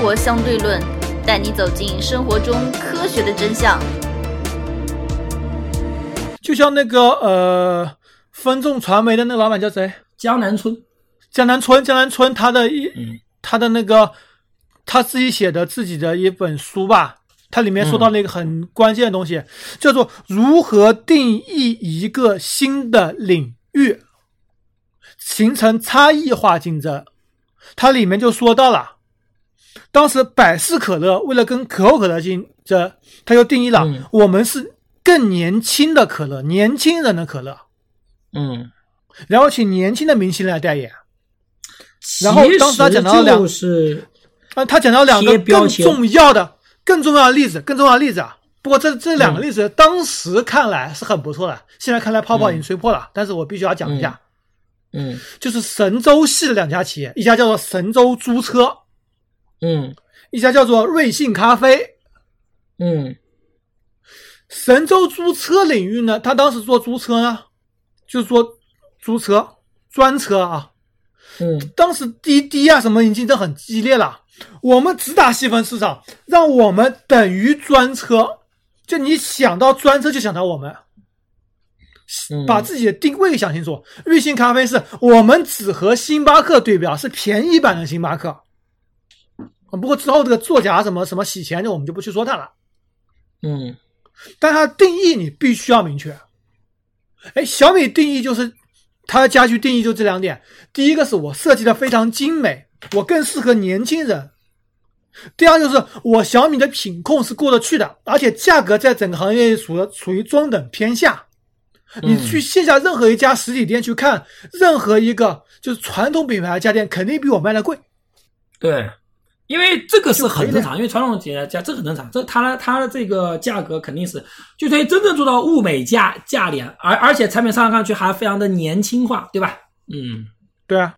活相对论》，带你走进生活中科学的真相。就像那个呃，分众传媒的那个老板叫谁？江南春，江南春，江南春，他的一、嗯他的那个他自己写的自己的一本书吧，它里面说到了一个很关键的东西，叫做如何定义一个新的领域，形成差异化竞争。它里面就说到了，当时百事可乐为了跟可口可乐竞争，他就定义了、嗯。我们是更年轻的可乐，年轻人的可乐，嗯，然后请年轻的明星来代言。然后当时他讲到了两就是啊，他讲到两个更重要的、更重要的例子，更重要的例子啊。不过这这两个例子当时看来是很不错的，现在看来泡泡已经吹破了。但是我必须要讲一下，嗯。就是神州系的两家企业，一家叫做神州租车，嗯一家叫做瑞幸咖啡。嗯神州租车领域呢，他当时做租车呢，就是说租车专车啊，嗯当时滴滴啊什么已经竞争很激烈了，我们只打细分市场，让我们等于专车，就你想到专车就想到我们，嗯，把自己的定位想清楚。瑞幸咖啡是我们只和星巴克对标，是便宜版的星巴克。啊不过之后这个作假什么什么洗钱的，我们就不去说它了。嗯但它定义你必须要明确。哎，小米定义就是它的家居定义就这两点：第一个是我设计的非常精美，我更适合年轻人；第二就是我小米的品控是过得去的，而且价格在整个行业属处的处于中等偏下。你嗯去线下任何一家实体店去看，任何一个就是传统品牌的家电，肯定比我卖的贵。对，因为这个是很正常，因为传统企业家这很正常，这它的它的这个价格肯定是，就等于真正做到物美价价廉，而而且产品上上去还非常的年轻化，对吧？嗯对啊，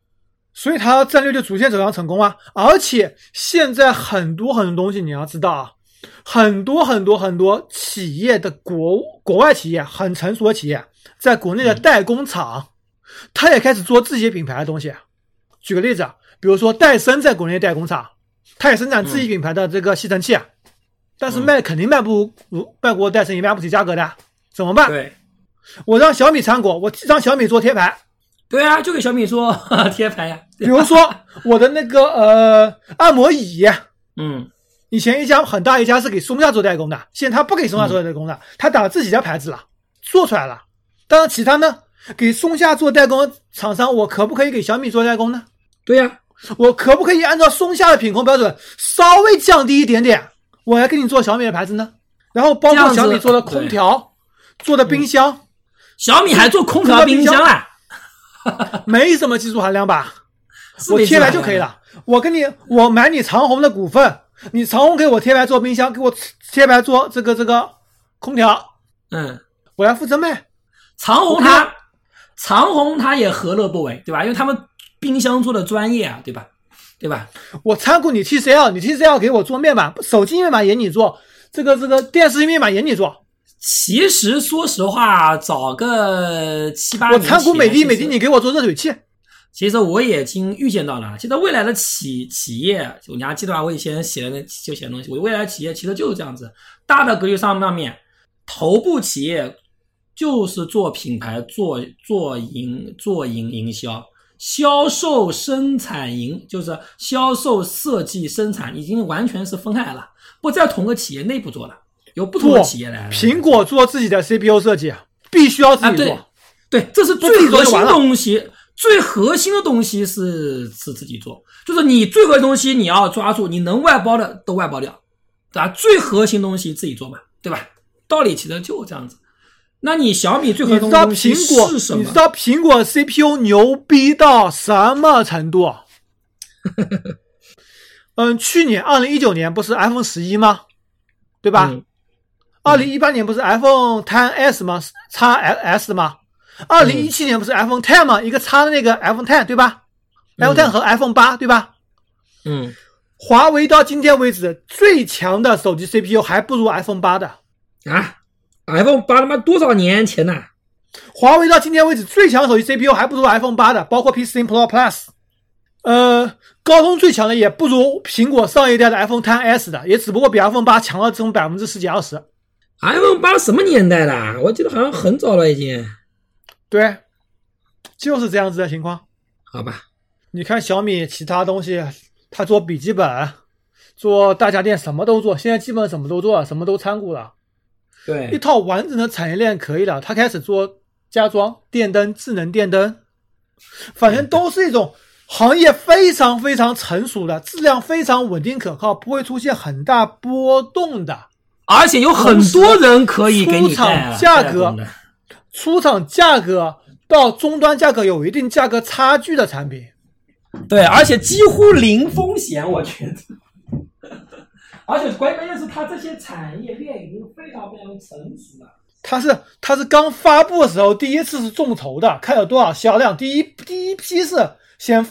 所以它战略就逐渐走向成功啊。而且现在很多很多东西你要知道啊，很多很多很多企业的国国外企业很成熟的企业，在国内的代工厂，它也开始做自己品牌的东西。举个例子啊，比如说戴森在国内代工厂，它也生产自己品牌的这个吸尘器，但是卖肯定卖不如卖不过戴森，也卖不起价格的，怎么办？对。我让小米参股，我让小米做贴牌。对啊，就给小米做 贴牌呀，比如说 我的那个呃按摩椅，嗯。以前一家很大一家是给松下做代工的，现在他不给松下做代工了，他打自己家牌子了，做出来了。当然，其他呢，给松下做代工的厂商，我可不可以给小米做代工呢？对呀、我可不可以按照松下的品控标准稍微降低一点点，我来给你做小米的牌子呢？然后包括小米做的空调、做的冰箱，小米还做空调冰箱啊，没什么技术含量吧？我贴牌就可以了。我跟你，我买你长虹的股份，你长虹给我贴牌做冰箱，给我贴牌做这个这个空调，嗯，我来负责卖。长虹它长虹它也何乐不为，对吧？因为他们冰箱做的专业啊，对吧？对吧？我参股你 TCL，你 TCL 给我做面板，手机面板也你做，这个这个电视机面板也你做。其实说实话，找个七八我年参股美的，美的你给我做热水器。其实我也已经预见到了，其实未来的企企业，就你还记得吧？我以前写的那就写的东西，我未来企业其实就是这样子，大的格局上上面，头部企业就是做品牌、做做营、做营营销、销售、生产营，就是销售、设计、生产，已经完全是分开了，不在同个企业内部做了，由不同的企业来。苹果做自己的 CPU 设计，必须要自己做。对，这是最核心的东西。最核心的东西是是自己做，就是你最核心的东西你要抓住，你能外包的都外包掉，对吧？最核心东西自己做嘛，对吧？道理其实就这样子。那你小米最核心你知道的东西苹果，是什么你知？道苹果 CPU 牛逼到什么程度？嗯，去年二零一九年不是 iPhone 十一吗？对吧？嗯二零一八年不是 iPhone XS 吗？叉 S 吗？二零一七年不是 iPhone Ten 吗？一个叉的那个 iPhone Ten 对吧、嗯 i p h o n e Ten 和 iPhone 八对吧？嗯，华为到今天为止最强的手机 CPU 还不如 iPhone 八的。啊，iPhone 八他妈多少年前呐、华为到今天为止最强手机 CPU 还不如 iPhone 八的，包括 P 1 0 Pro Plus。呃，高通最强的也不如苹果上一代的 iPhone XS 的，也只不过比 iPhone 八强了这种百分之十几二十。iPhone 八什么年代的？我记得好像很早了已经。对，就是这样子的情况。好吧，你看小米其他东西，它做笔记本、做大家电什么都做，现在基本什么都做，什么都参股了，一，套完整的产业链可以了。他开始做家装、电灯、智能电灯，反正都是一种行业非常非常成熟的，质量非常稳定可靠，不会出现很大波动的。而且有很多人可以给你出厂价格出厂价格到终端价格有一定价格差距的产品，对，而且几乎零风险，我觉得。而且关关键是它这些产业链已经非常非常成熟了。它是它是刚发布的时候第一次是众筹的，看有多少销量，第一第一批是先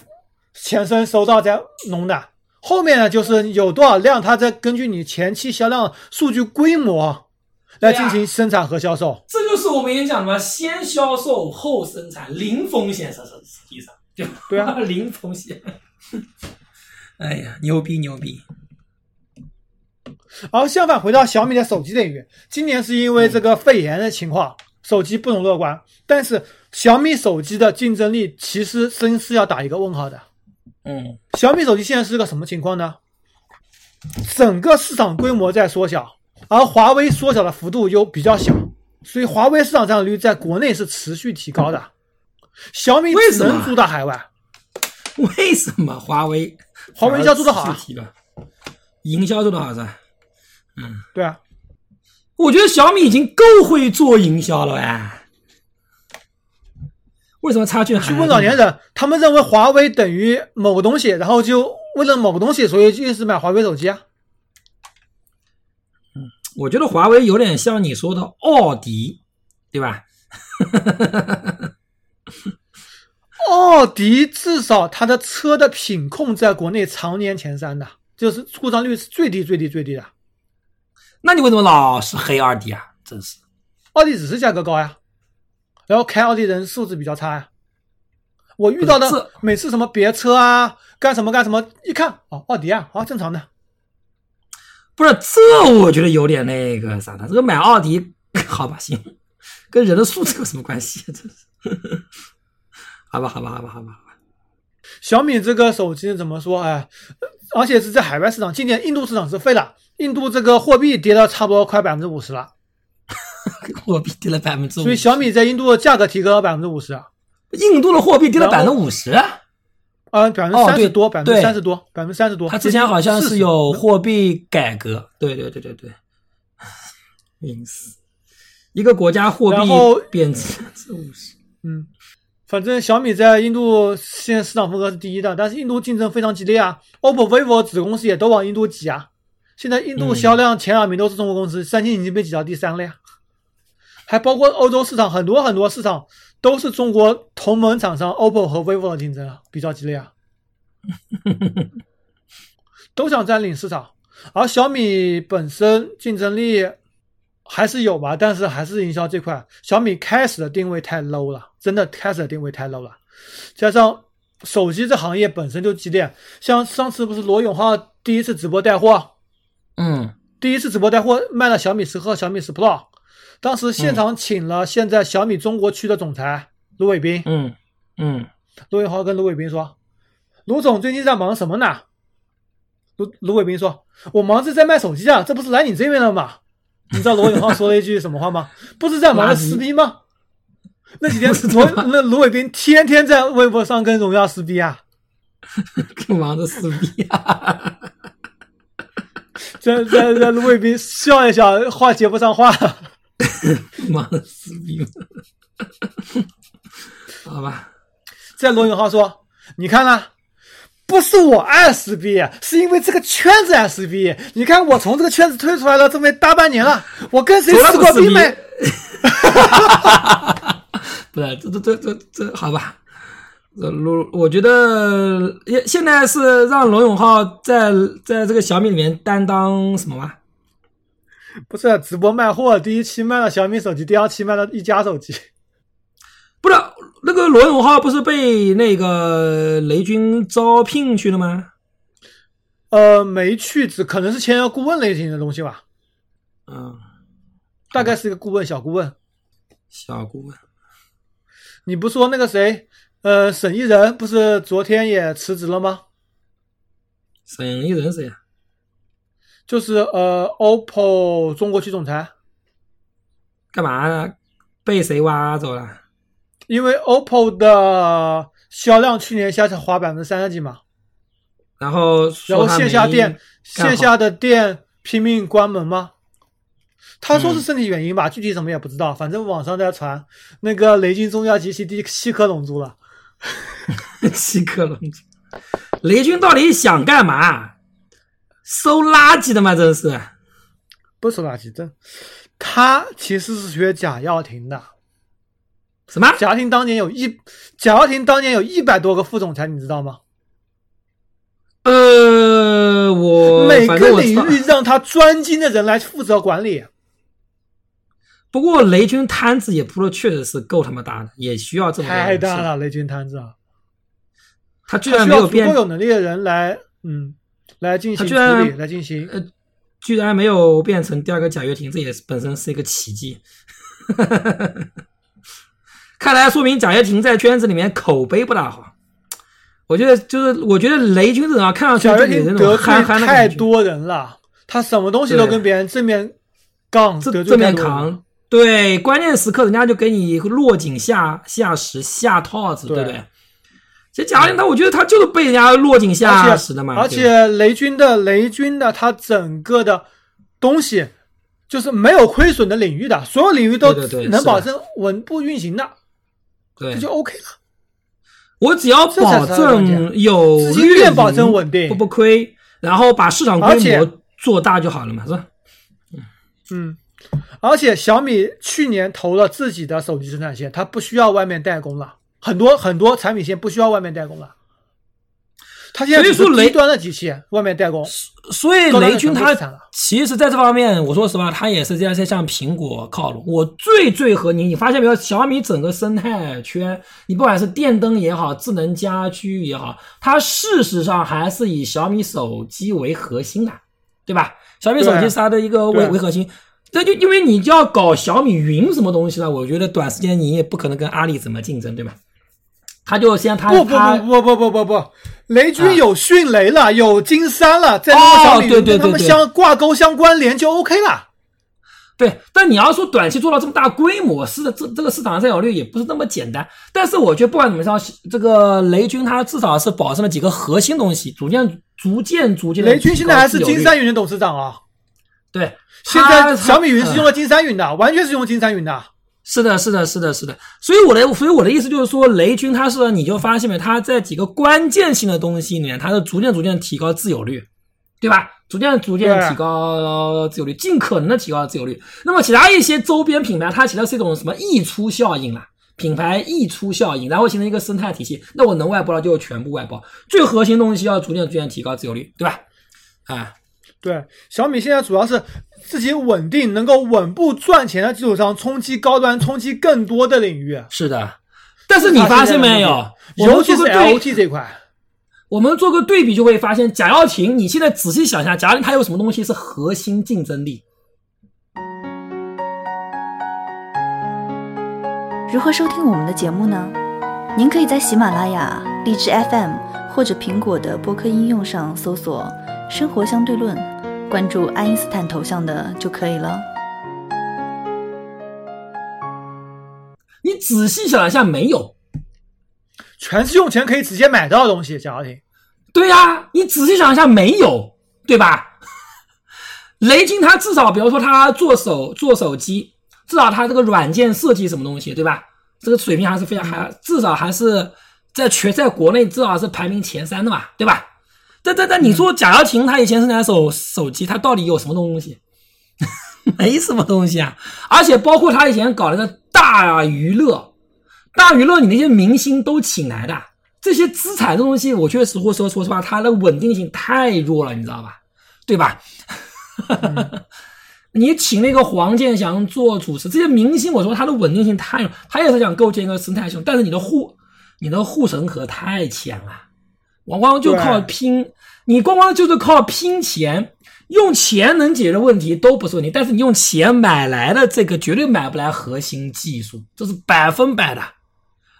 前身收到再弄的，后面呢就是有多少量，它再根据你前期销量数据规模来进行生产和销售。这就是我们也讲的嘛，先销售后生产，零风险，实实实际上就对啊，零风险。哎呀，牛逼牛逼！而相反，回到小米的手机领域，今年是因为这个肺炎的情况，手机不容乐观。但是小米手机的竞争力其实真是要打一个问号的。嗯，小米手机现在是个什么情况呢？整个市场规模在缩小，而华为缩小的幅度又比较小，所以华为市场占有率在国内是持续提高的。小米为什么只能主打海外，为什么华为华为营销做得好啊？营销做得好是吧？对啊，我觉得小米已经够会做营销了哎，为什么差距还去问老年人，他们认为华为等于某个东西，然后就为了某个东西，所以就一直买华为手机啊。嗯我觉得华为有点像你说的奥迪，对吧？奥迪至少它的车的品控在国内常年前三的，就是故障率是最低最低最低的。那你为什么老是黑奥迪啊？真是奥迪只是价格高呀，然后开奥迪人素质比较差呀。我遇到的每次什么别车啊，干什么干什么，一看哦，奥迪啊，好正常的。不是这？我觉得有点那个啥的。这个买奥迪，好吧，行，跟人的素质有什么关系？真是，好吧，好吧，好吧，好吧，好吧。小米这个手机怎么说？哎，而且是在海外市场，今年印度市场是废了，印度这个货币跌了差不多快百分之五十了，货币跌了百分之五，所以小米在印度的价格提高了百分之五十啊，印度的货币跌了百分之五十。啊，百分之三十多，百分之三十多，百分之三十多。他之前好像是有货币改革，对对对对对，晕 死！一个国家货币贬值是五十，嗯，反正小米在印度现在市场份额是第一的，但是印度竞争非常激烈啊，OPPO、vivo 子公司也都往印度挤啊。现在印度嗯销量前两名都是中国公司，三星已经被挤到第三了呀。还包括欧洲市场，很多很多市场都是中国同盟厂商 OPPO 和 vivo 的竞争啊，比较激烈啊，都想占领市场。而小米本身竞争力还是有吧，但是还是营销这块，小米开始的定位太 low 了，真的开始的定位太 low 了。加上手机这行业本身就激烈，像上次不是罗永浩第一次直播带货，嗯第一次直播带货卖了小米十和小米十 Pro，当时现场请了现在小米中国区的总裁卢伟斌，嗯嗯，罗永浩跟卢伟斌说：“卢总最近在忙什么呢？”卢卢伟斌说：“我忙着在卖手机啊，这不是来你这边了吗？”你知道罗永浩说了一句什么话吗？不是在忙着撕逼吗？那几天罗 那卢伟斌天天在微博上跟荣耀撕逼啊，跟忙着撕逼啊！在在在卢伟斌笑一笑，话接不上话。妈的撕逼，好吧，在罗永浩说：“你看啦、不是我爱撕逼，是因为这个圈子爱撕逼。你看我从这个圈子退出来了这么大半年了，我跟谁撕过逼没？不是，这这这这这好吧？呃，罗，我觉得也现在是让罗永浩在在这个小米里面担当什么吗？不是直播卖货，第一期卖了小米手机，第二期卖了一加手机。不是那个罗永浩不是被那个雷军招聘去了吗？呃，没去，只可能是签约顾问类型的东西吧，嗯，大概是一个顾问，小顾问。小顾问。你不说那个谁，呃，沈一人不是昨天也辞职了吗？沈一人谁呀？就是呃，OPPO 中国区总裁，干嘛？被谁挖走了？因为 OPPO 的销量去年下滑百分之三十几嘛，然后然后线下店线下的店拼命关门吗？他说是身体原因吧，具体什么也不知道，反正网上在传那个雷军中药集齐第七颗龙珠了。七颗龙珠。雷军到底想干嘛？收垃圾的吗？真是。不收垃圾，这他其实是学贾跃亭的。什么？贾跃亭当年有一贾跃亭当年有一百多个副总裁，你知道吗？呃，我每个领域让他专精的人来负责管理。不过雷军摊子也铺的确实是够他妈大的，也需要这么多人是太大了，雷军摊子啊，他居然没有变够有能力的人来，嗯，来进行处他居然理，来进行。呃，居然没有变成第二个贾跃亭，这也是本身是一个奇迹。看来说明贾跃亭在圈子里面口碑不大好。我觉得就是，我觉得雷军这种啊，看上去就有那亭得罪种憨憨的太，多人了，他什么东西都跟别人正面杠，正正面。扛。对，关键时刻人家就给你落井下下石、下套子，对不对对？其实贾跃亭他，我觉得他就是被人家落井下石的嘛。而且雷军的雷军的他整个的东西就是没有亏损的领域的，所有领域都能保证稳步运行的，对这就 OK 了。我只要保证有资金链保证稳定不不亏，然后把市场规模做大就好了嘛，是吧？嗯，而且小米去年投了自己的手机生产线，它不需要外面代工了，很多很多产品线不需要外面代工了。它现在所以说雷端的机器外面代工，所以雷军他其实在这方面，我说实话，他也是在在向苹果靠拢。我最最和你，你发现没有？小米整个生态圈，你不管是电灯也好，智能家居也好，它事实上还是以小米手机为核心的，对吧？小米手机是它的一个为为核心。这就因为你就要搞小米云什么东西了，我觉得短时间你也不可能跟阿里怎么竞争，对吧？他就先他不不不不不不不不，雷啊军有迅雷了，有金山了，在那个小米跟他们相挂钩相关联就 OK 了。对，但你要说短期做到这么大规模，是的，这这个市场占有率也不是那么简单。但是我觉得不管怎么样，这个雷军他至少是保证了几个核心东西，逐渐逐渐逐渐雷军现在还是金山云的董事长啊，对，现他在小米云是用嗯了金山云的，完全是用金山云的。是的，是的，是的，是的。所以我的，所以我的意思就是说，雷军他是你就发现没，他在几个关键性的东西里面，他是逐渐逐渐提高自有率，对吧？逐渐逐渐提高自有率，尽可能的提高自有率。那么其他一些周边品牌，它其实是一种什么溢出效应啦？品牌溢出效应，然后形成一个生态体系。那我能外包了就全部外包，最核心东西要逐渐逐渐提高自有率，对吧？啊，对，小米现在主要是自己稳定，能够稳步赚钱的基础上，冲击高端，冲击更多的领域。是的。但是你发现没有？尤其是做个对 LT 这块，我们做个对比就会发现，贾跃亭，你现在仔细想一下，贾跃亭他有什么东西是核心竞争力？如何收听我们的节目呢？您可以在喜马拉雅、荔枝 FM 或者苹果的播客应用上搜索“生活相对论”，关注爱因斯坦头像的就可以了。你仔细想一下，没有。全是用钱可以直接买到的东西。贾跃亭，对呀、你仔细想一下，没有，对吧？雷军他至少，比如说他做手做手机，至少他这个软件设计什么东西，对吧？这个水平还是非常还，至少还是在全在国内至少是排名前三的嘛，对吧？但但但你说贾跃亭他以前生产手手机，他到底有什么东西？没什么东西啊，而且包括他以前搞那个大娱乐，大娱乐你那些明星都请来的，这些资产这东西，我确实会说说实话，它的稳定性太弱了，你知道吧？对吧？你请那个黄健翔做主持，这些明星，我说他的稳定性太，他也是想构建一个生态系统，但是你的护，你的护城河太浅了，光光就靠拼，你光光就是靠拼钱，用钱能解决问题都不是问题，但是你用钱买来的这个绝对买不来核心技术，这是百分百的。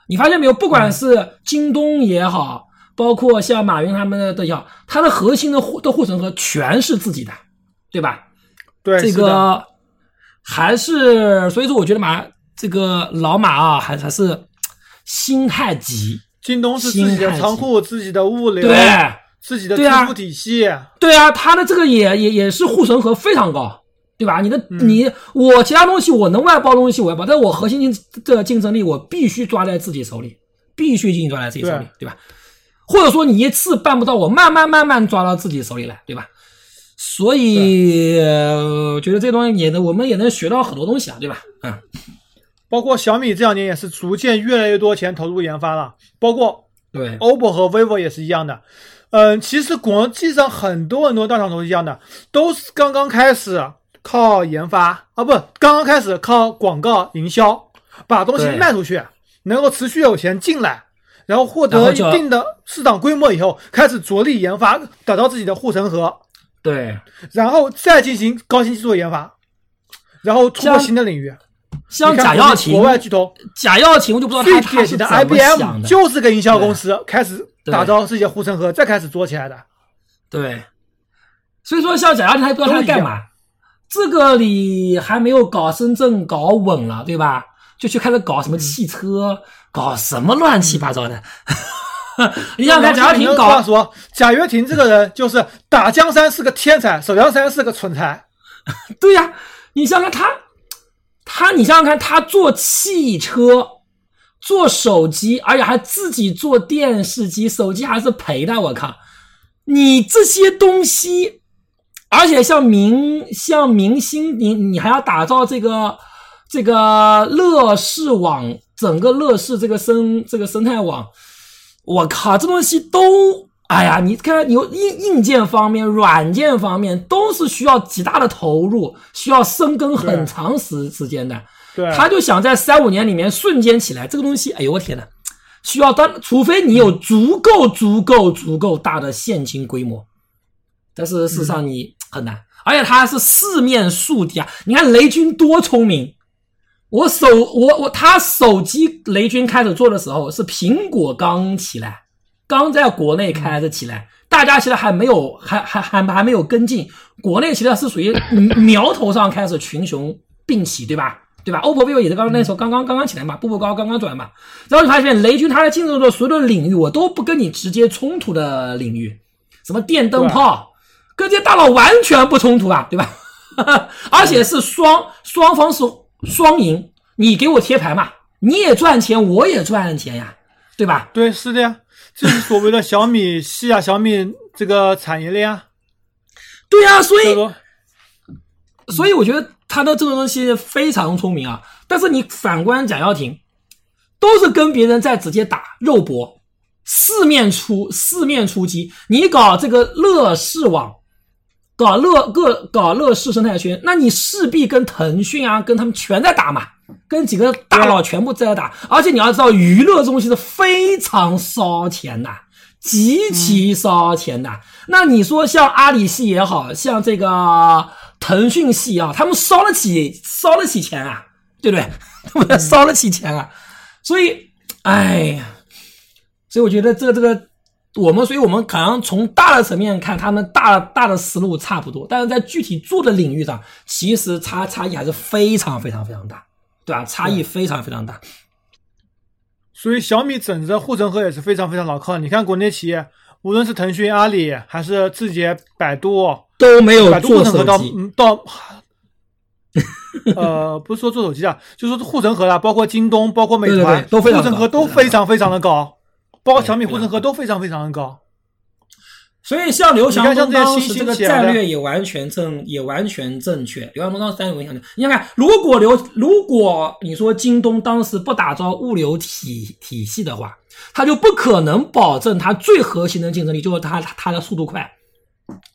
你发现没有？不管是京东也好，包括像马云他们的也好，它的核心的护的护城河全是自己的，对吧？对，这个还是所以说，我觉得马这个老马啊，还还是心太急。京东是自己的仓库、自己的物流、对自己的对啊支付体系。对啊，他的这个也也也是护城河非常高，对吧？你的、你我其他东西我能外包东西我要包，但是我核心竞这个竞争力我必须抓在自己手里，必须进行抓在自己手里，对吧？或者说你一次办不到，我慢慢慢慢抓到自己手里来，对吧？所以觉得这东西也能，我们也能学到很多东西啊，对吧？嗯，包括小米这两年也是逐渐越来越多钱投入研发了，包括对，OPPO 和 vivo 也是一样的。嗯，其实国际上很多很多大厂都是一样的，都是刚刚开始靠研发啊，不，刚刚开始靠广告营销，把东西卖出去，能够持续有钱进来，然后获得一定的市场规模以后，开始着力研发，打造自己的护城河，对，然后再进行高新技术研发，然后突破新的领域。像贾跃亭国，外巨头贾跃亭我就不知道最他他是怎么 IBM 想的，就是个营销公司，开始打造自己的护城河，再开始做起来的。对，所以说像贾跃亭，他也不知道他在干嘛，这个里还没有搞深圳搞稳了，对吧？就去开始搞什么汽车，搞什么乱七八糟的。你想想看，贾跃亭搞，话说，贾跃亭这个人就是打江山是个天才，守江山是个蠢材。对呀、你想想看他，他你想想看，他做汽车，做手机，而且还自己做电视机，手机还是赔的，我靠！你这些东西，而且像明像明星，你你还要打造这个这个乐视网，整个乐视这个生这个生态网，我靠，这东西都，哎呀，你看有硬硬件方面、软件方面都是需要极大的投入，需要深耕很长时时间的。对，他就想在三五年里面瞬间起来，这个东西，哎呦我天呐，需要当，除非你有足够足够足够大的现金规模，但是事实上你很难，而且他是四面树敌啊！你看雷军多聪明，我手我我他手机雷军开始做的时候是苹果刚起来，刚在国内开始起来，大家其实还没有还还还还没有跟进，国内其实是属于苗头上开始群雄并起，对吧？对吧？OPPO、vivo 也是刚刚那时候刚刚刚刚起来嘛，步步高刚刚转嘛，然后你发现雷军他在进入的所有的领域，我都不跟你直接冲突的领域，什么电灯泡，跟这些大佬完全不冲突啊，对吧？而且是双双方是双赢，你给我贴牌嘛，你也赚钱，我也赚钱呀，对吧？对，是的呀，这是所谓的小米系啊，小米这个产业链啊。对呀、所以所以，所以我觉得他的这个东西非常聪明啊。但是你反观贾跃亭，都是跟别人在直接打肉搏，四面出四面出击。你搞这个乐视网，搞乐个搞乐视生态圈，那你势必跟腾讯啊，跟他们全在打嘛，跟几个大佬全部在打。而且你要知道，娱乐这东西是非常烧钱的。极其烧钱的。那你说像阿里系也好像这个腾讯系啊，他们烧得起烧得起钱啊，对不对？他们 烧得起钱啊，所以，哎呀，所以我觉得这个这个。我们，所以我们可能从大的层面看，他们大大的思路差不多，但是在具体做的领域上，其实差差异还是非常非常非常大，对吧？差异非常非常大。所以小米整个护城河也是非常非常牢靠。你看国内企业，无论是腾讯、阿里，还是字节、百度，都没有做手机，嗯到，呃，不是说做手机啊，就说护城河啦，包括京东，包括美团，对对对都护城河都非常非常的高，包括小米护城河都非常非常的高。所以像刘强东当时这个战略也完全正，也完全正确。刘强东当时战略完全正确。你想看，如果刘，如果你说京东当时不打造物流体体系的话，他就不可能保证他最核心的竞争力，就是他他的速度快，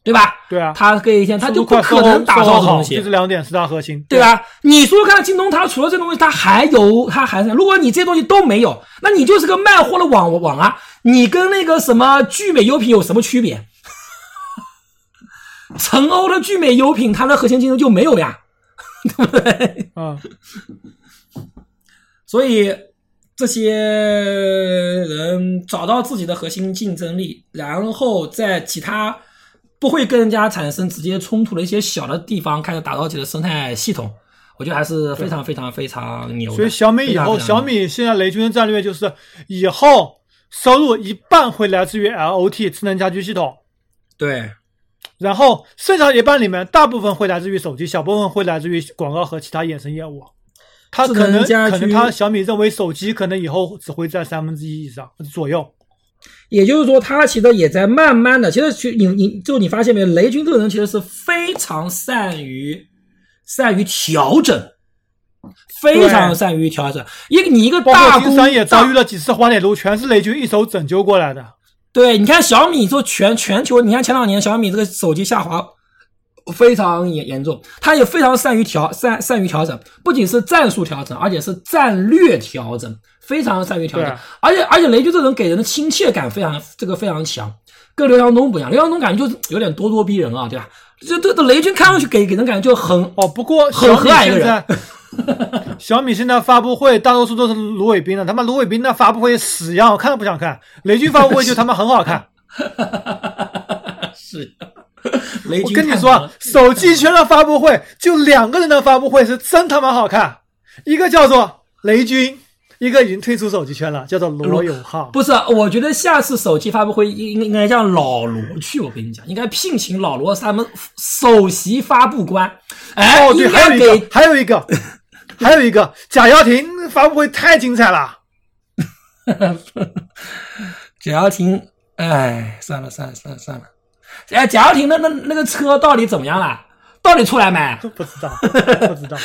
对吧？对啊，他可以先，他就不可能打造好这东西，就这两点是它核心，对？吧？你说说看，京东它除了这东西，它还有它还是，如果你这些东西都没有，那你就是个卖货的网网啊！你跟那个什么聚美优品有什么区别？陈欧的聚美优品，它的核心竞争就没有呀，对不对？啊，所以这些人找到自己的核心竞争力，然后在其他不会跟人家产生直接冲突的一些小的地方开始打造自己的生态系统，我觉得还是非常非常非常牛的。所以小米以后，小米现在雷军的战略就是以后收入一半会来自于 LOT 智能家居系统，对然后剩下一半里面大部分会来自于手机，小部分会来自于广告和其他衍生业务。他可智能可能他小米认为手机可能以后只会占三分之一以上左右。也就是说，他其实也在慢慢的，其实去你你就你发现没有，雷军这个人其实是非常善于善于调整，非常善于调整。一个你一个大公山也遭遇了几次滑铁卢，全是雷军一手拯救过来的。对，你看小米说全全球，你看前两年小米这个手机下滑非常严严重，他也非常善于调善善于调整，不仅是战术调整，而且是战略调整，非常善于调整。而且而且雷军这人给人的亲切感非常这个非常强，跟刘强东不一样，刘强东感觉就是有点咄咄逼人啊，对吧？这这这雷军看上去给给人感觉就很哦，不过很和蔼一个人，小米现在发布会大多数都是芦苇兵的，他妈芦苇兵的发布会死一样，我看都不想看。雷军发布会就他妈很好看。是。雷我军跟你说手机圈的发布会就两个人的发布会是真他妈好看，一个叫做雷军，一个已经退出手机圈了，叫做罗永浩。不是，我觉得下次手机发布会应应该让老罗去。我跟你讲，应该聘请老罗他们首席发布官。哎，哦，对，还有一个，还有一个，还有一个，贾跃亭发布会太精彩了。贾跃亭。哎，算了算了算了算了。哎，贾跃亭那那那个车到底怎么样了？到底出来没？不知道，不知道。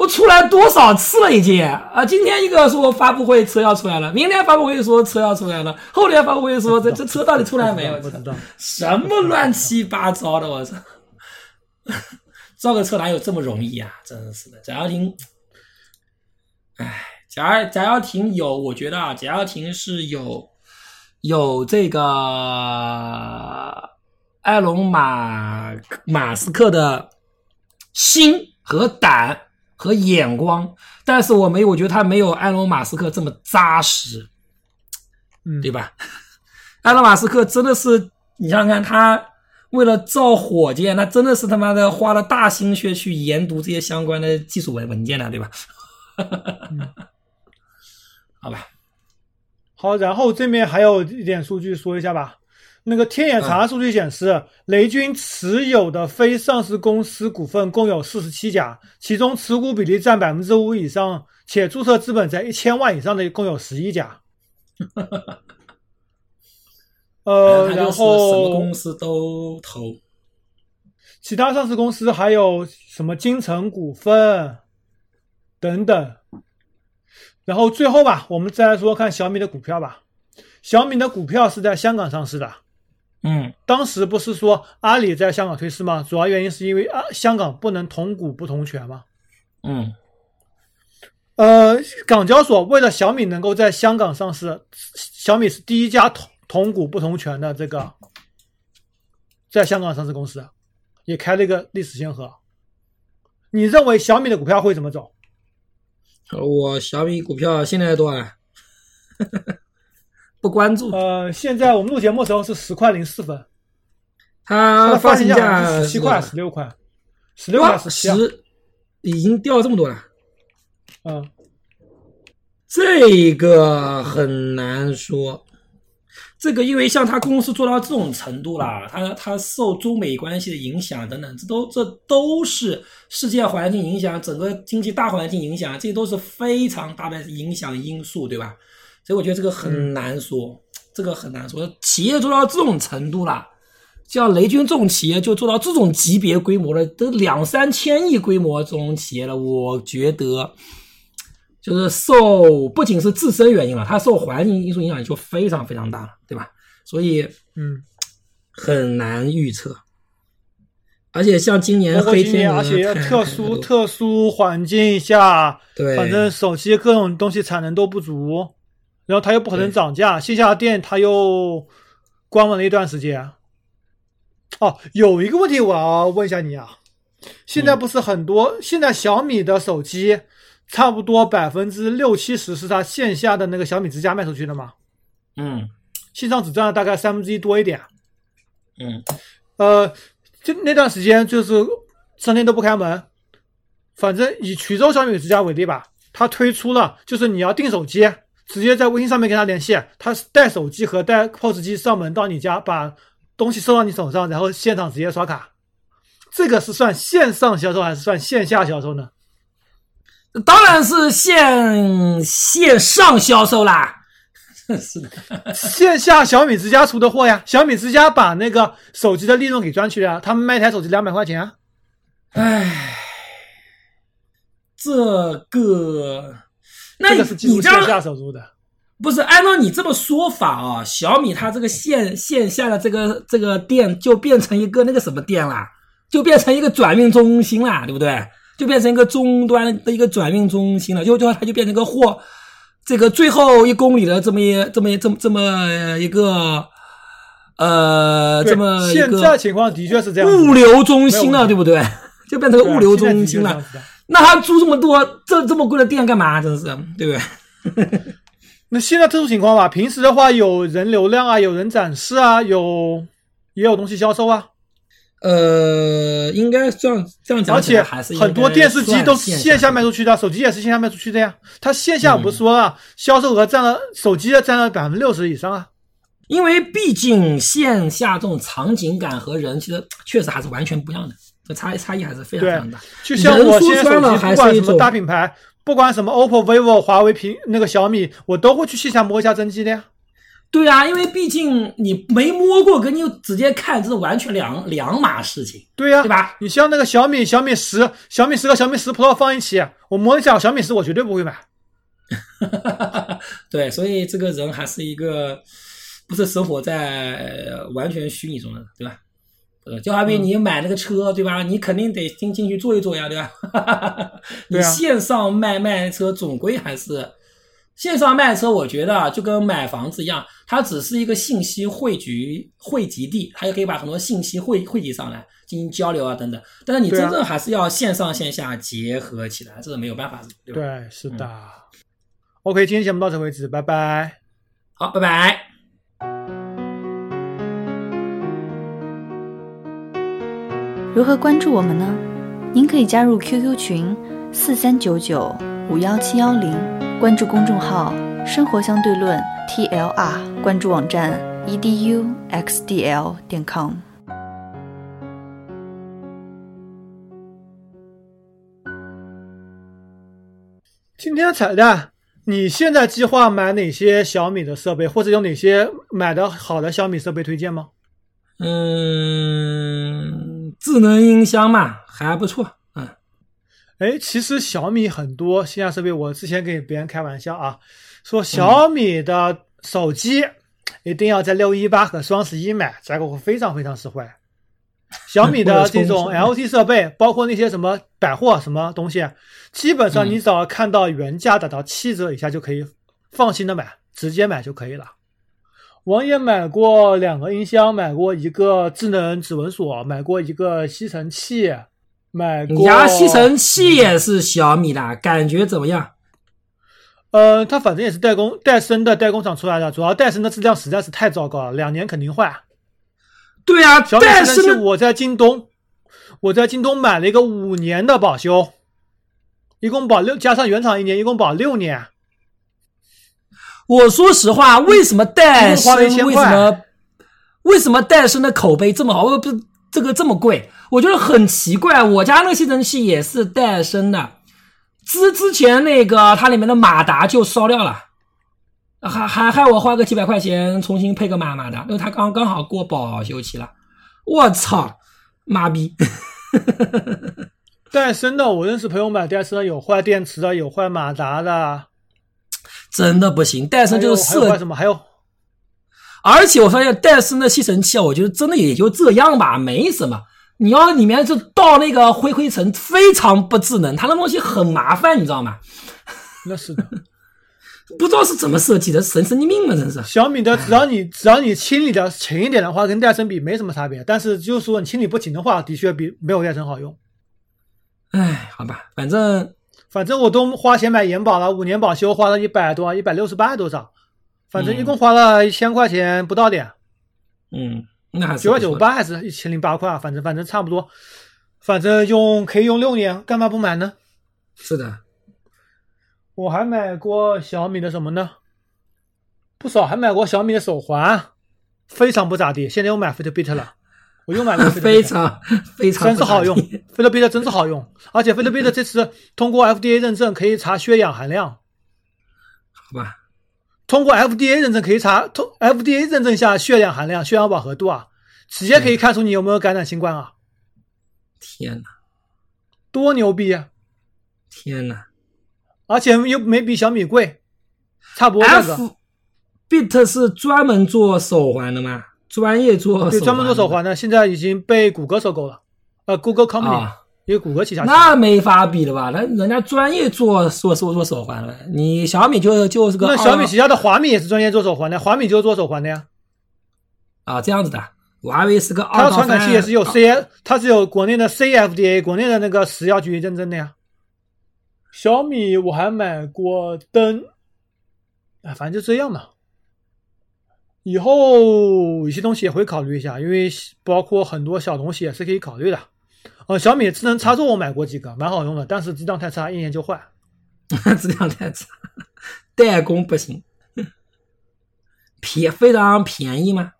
不出来多少次了已经啊！今天一个说发布会车要出来了，明天发布会说车要出来了，后天发布会说这这车到底出来没有？不知道。什么乱七八糟的，我操！造个车哪有这么容易啊？真是的，贾跃亭，哎，贾贾跃亭有，我觉得啊，贾跃亭是有有这个埃隆马马斯克的心和胆和眼光，但是我没有，我觉得他没有埃隆马斯克这么扎实，嗯，对吧？埃隆马斯克真的是，你想想看，他为了造火箭，那真的是他妈的花了大心血去研读这些相关的技术文文件了，对吧？好吧，好，然后这面还有一点数据说一下吧。那个天眼查数据显示，雷军持有的非上市公司股份共有四十七家，其中持股比例占百分之五以上，且注册资本在一千万以上的共有十一家。呃，然后什么后公司都投，其他上市公司还有什么金城股份等等。然后最后吧，我们再来说看小米的股票吧。小米的股票是在香港上市的，嗯当时不是说阿里在香港退市吗？主要原因是因为啊，香港不能同股不同权嘛。嗯呃，港交所为了小米能够在香港上市，小米是第一家同同股不同权的这个在香港上市公司，也开了一个历史先河。你认为小米的股票会怎么走？我小米股票现在多少？不关注，呃，现在我们录节目的时候是十块零四分，它发行价十七块、十六块、十六块、十七已经掉这么多了。嗯，这个很难说，这个因为像他公司做到这种程度啦，他他受中美关系的影响等等，这都这都是世界环境影响，整个经济大环境影响，这都是非常大的影响因素，对吧？所以我觉得这个很难说，这个很难说。企业做到这种程度了，像雷军这种企业就做到这种级别规模了，都两三千亿规模这种企业了，我觉得。就是受不仅是自身原因了，它受环境因素影响就非常非常大了，对吧？所以嗯，很难预测。而且像今年黑天鹅而且要特殊特殊环境下，对，反正手机各种东西产能都不足，然后它又不可能涨价，线下店它又关门了一段时间。哦，有一个问题我要问一下你啊，现嗯在不是很多，现在小米的手机差不多百分之六七十是它线下的那个小米之家卖出去的吗，嗯。线上只占了大概三分之一多一点。嗯。呃，就那段时间就是商店都不开门，反正以衢州小米之家为例吧，它推出了就是你要订手机，直接在微信上面跟他联系，他带手机和带 POS 机上门到你家，把东西收到你手上，然后现场直接刷卡。这个是算线上销售还是算线下销售呢？当然是线线上销售啦。是的，线下小米之家出的货呀，小米之家把那个手机的利润给赚去了呀，他们卖一台手机两百块钱啊，唉，这个，那你是进入你这样线下收入的。不是按照你这么说法啊、小米它这个线线下的这个这个店就变成一个那个什么店啦，就变成一个转运中心啦，对不对？就变成一个终端的一个转运中心了，就就它就变成一个货，这个最后一公里的这么一这么一这么这么一个呃这么一现在个情况的确是这样。物流中心了，对不对？就变成个物流中心了那他租这么多这这么贵的店干嘛？真是对不对？那现在特殊情况吧，平时的话有人流量啊，有人展示啊，有也有东西销售啊，呃，应该这样这样讲而且还是很多电视机都是线下卖出去的，手机也是线下卖出去的呀。它线下不是说了，销售额占了手机的占了百分之六十以上啊。因为毕竟线下这种场景感和人其实确实还是完全不一样的，这差差异还是非常非常大。就像我现在手机不管什么大品牌，不管什么 OPPO、vivo、华为、苹那个小米，我都会去线下摸一下真机的呀。对啊，因为毕竟你没摸过，跟你直接看这是完全两两码事情，对呀、对吧？你像那个小米、小米十、小米十和小米十 Pro 放一起，我摸一下小米十，我绝对不会买。对，所以这个人还是一个不是生活在呃完全虚拟中的，对吧？呃，就好比嗯你买了个车，对吧？你肯定得进进去坐一坐呀，对吧？你对啊线上卖卖车，总归还是线上卖车，我觉得啊，就跟买房子一样，它只是一个信息汇聚汇集地，它就可以把很多信息汇汇集上来进行交流啊等等。但是你真正还是要线上线下结合起来，这是没有办法的，对吧？对，是的。OK，今天节目到此为止，拜拜。好，拜拜。如何关注我们呢？您可以加入 QQ 群四三九九五幺七幺零，关注公众号“生活相对论 ”TLR，关注网站 eduxdl 点 com。今天彩蛋，你现在计划买哪些小米的设备，或者有哪些买的好的小米设备推荐吗？嗯，智能音箱嘛，还不错。嗯，哎，其实小米很多线下设备，我之前给别人开玩笑啊，说小米的手机一定要在六一八和双十一买，价格会非常非常实惠。小米的 这种 LT 设备，包括那些什么百货什么东西，基本上你只要看到原价打到七折以下就可以放心的买，直接买就可以了。王爷买过两个音箱，买过一个智能指纹锁，买过一个吸尘器，买过你家吸尘器也是小米的，感觉怎么样？呃，它反正也是代工戴森的代工厂出来的，主要戴森的质量实在是太糟糕了，两年肯定坏。对啊，小米吸尘器但是，我在京东，我在京东买了一个五年的保修，一共保六，加上原厂一年，一共保六年。我说实话，为什么戴森一共花了1000为什么为什么戴森的口碑这么好？不是这个这么贵，我觉得很奇怪。我家那个吸尘器也是戴森的，之之前那个它里面的马达就烧掉了，还还害我花个几百块钱重新配个马马达，因为它刚刚好过保修期了。我操，妈逼！戴森的，我认识朋友买戴森的，有坏电池的，有坏马达的，真的不行，戴森就是还有还有坏设什么？还有而且我发现戴森的吸尘器啊，我觉得真的也就这样吧，没什么。你要里面就倒那个灰灰尘，非常不智能，它那东西很麻烦，你知道吗？那是的。不知道是怎么设计的，神神经病嘛，真是。小米的只要你只要你清理的勤一点的话，跟戴森比没什么差别。但是就是说你清理不勤的话，的确比没有戴森好用。哎，好吧，反正反正我都花钱买延保了，五年保修花了一百多，一百六十八多少，反正一共花了一千块钱不到点。嗯，那还是九块九八还是一千零八块，反正反正差不多，反正用可以用六年，干嘛不买呢？是的。我还买过小米的什么呢？不少，还买过小米的手环，非常不咋地。现在又买 Fitbit 了，我又买了 非常非常真是好用，Fitbit 真是好用，而且 Fitbit 这次通过 FDA 认证可以查血氧含量，好吧？通过 FDA 认证可以查通 FDA 认证下血氧含量、血氧饱和度啊，直接可以看出你有没有感染新冠啊！天哪，多牛逼啊！天哪！而且又没比小米贵，差不多价格。Bit 是专门做手环的吗？专业做对，专门做手环的，现在已经被谷歌收购了。呃，Google Company，因为谷歌旗下。那没法比了吧？那人家专业做做做做手环了，你小米就就是个。那小米旗下的华米也是专业做手环的，华米就是做手环的呀。啊，这样子的，我还以为是个。它的传感器也是有 C，它是有国内的 CFDA，国内的那个食药局认证的呀。小米我还买过灯，哎，反正就这样嘛。以后有些东西也会考虑一下，因为包括很多小东西也是可以考虑的。呃，小米智能插座我买过几个，蛮好用的，但是质量太差，一年就坏。质量太差，代工不行。便非常便宜吗？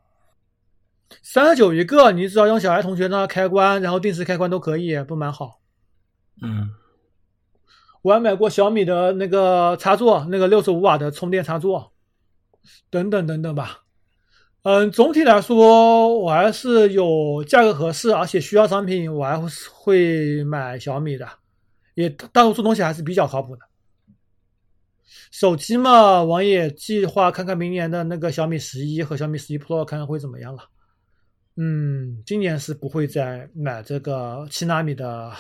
三十九一个，你只要用小爱同学那开关，然后定时开关都可以，不蛮好。嗯。我还买过小米的那个插座，那个六十五瓦的充电插座，等等等等吧。嗯，总体来说，我还是有价格合适，而且需要商品，我还会买小米的。也大多数东西还是比较靠谱的。手机嘛，王也计划看看明年的那个小米十一和小米十一 Pro，看看会怎么样了。嗯，今年是不会再买这个七纳米的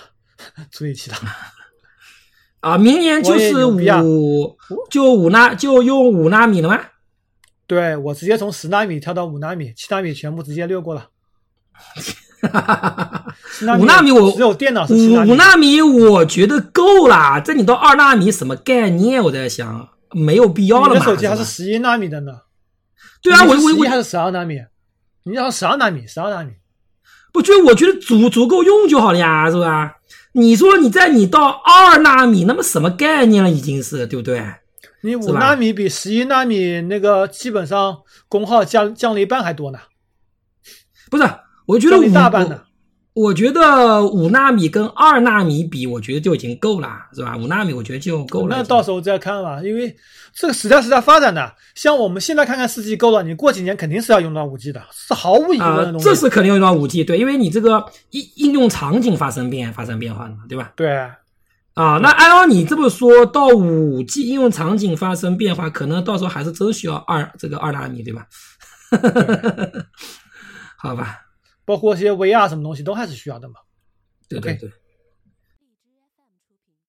处理器了。啊，明年就是五，就五纳，就用五纳米了吗？对，我直接从十纳米跳到五纳米，七纳米全部直接略过了。五纳米我只有电脑是五纳米，我觉得够了。这你到二纳米什么概念？我在想，没有必要了。你的手机还是十一纳米的呢？对啊，我我我还是十二纳米。你要十二纳米，十二纳米，不就我觉得足足够用就好了呀，是吧？你说你在你到二纳米，那么什么概念了？已经是对不对？你五纳米比十一纳米那个基本上功耗降降了一半还多呢。不是，我觉得一大半呢。我觉得五纳米跟二纳米比，我觉得就已经够了，是吧？五纳米我觉得就够了。那到时候再看吧，因为这个时代是在发展的。像我们现在看看四 G 够了，你过几年肯定是要用到五 G 的，是毫无疑问的。这是肯定用到五 G，对，因为你这个应应用场景发生变发生变化了，对吧？对。啊，那按照你这么说到五 G 应用场景发生变化，可能到时候还是真需要二这个二纳米，对吧？好吧。包括一些 VR 什么东西都还是需要的嘛。对对对。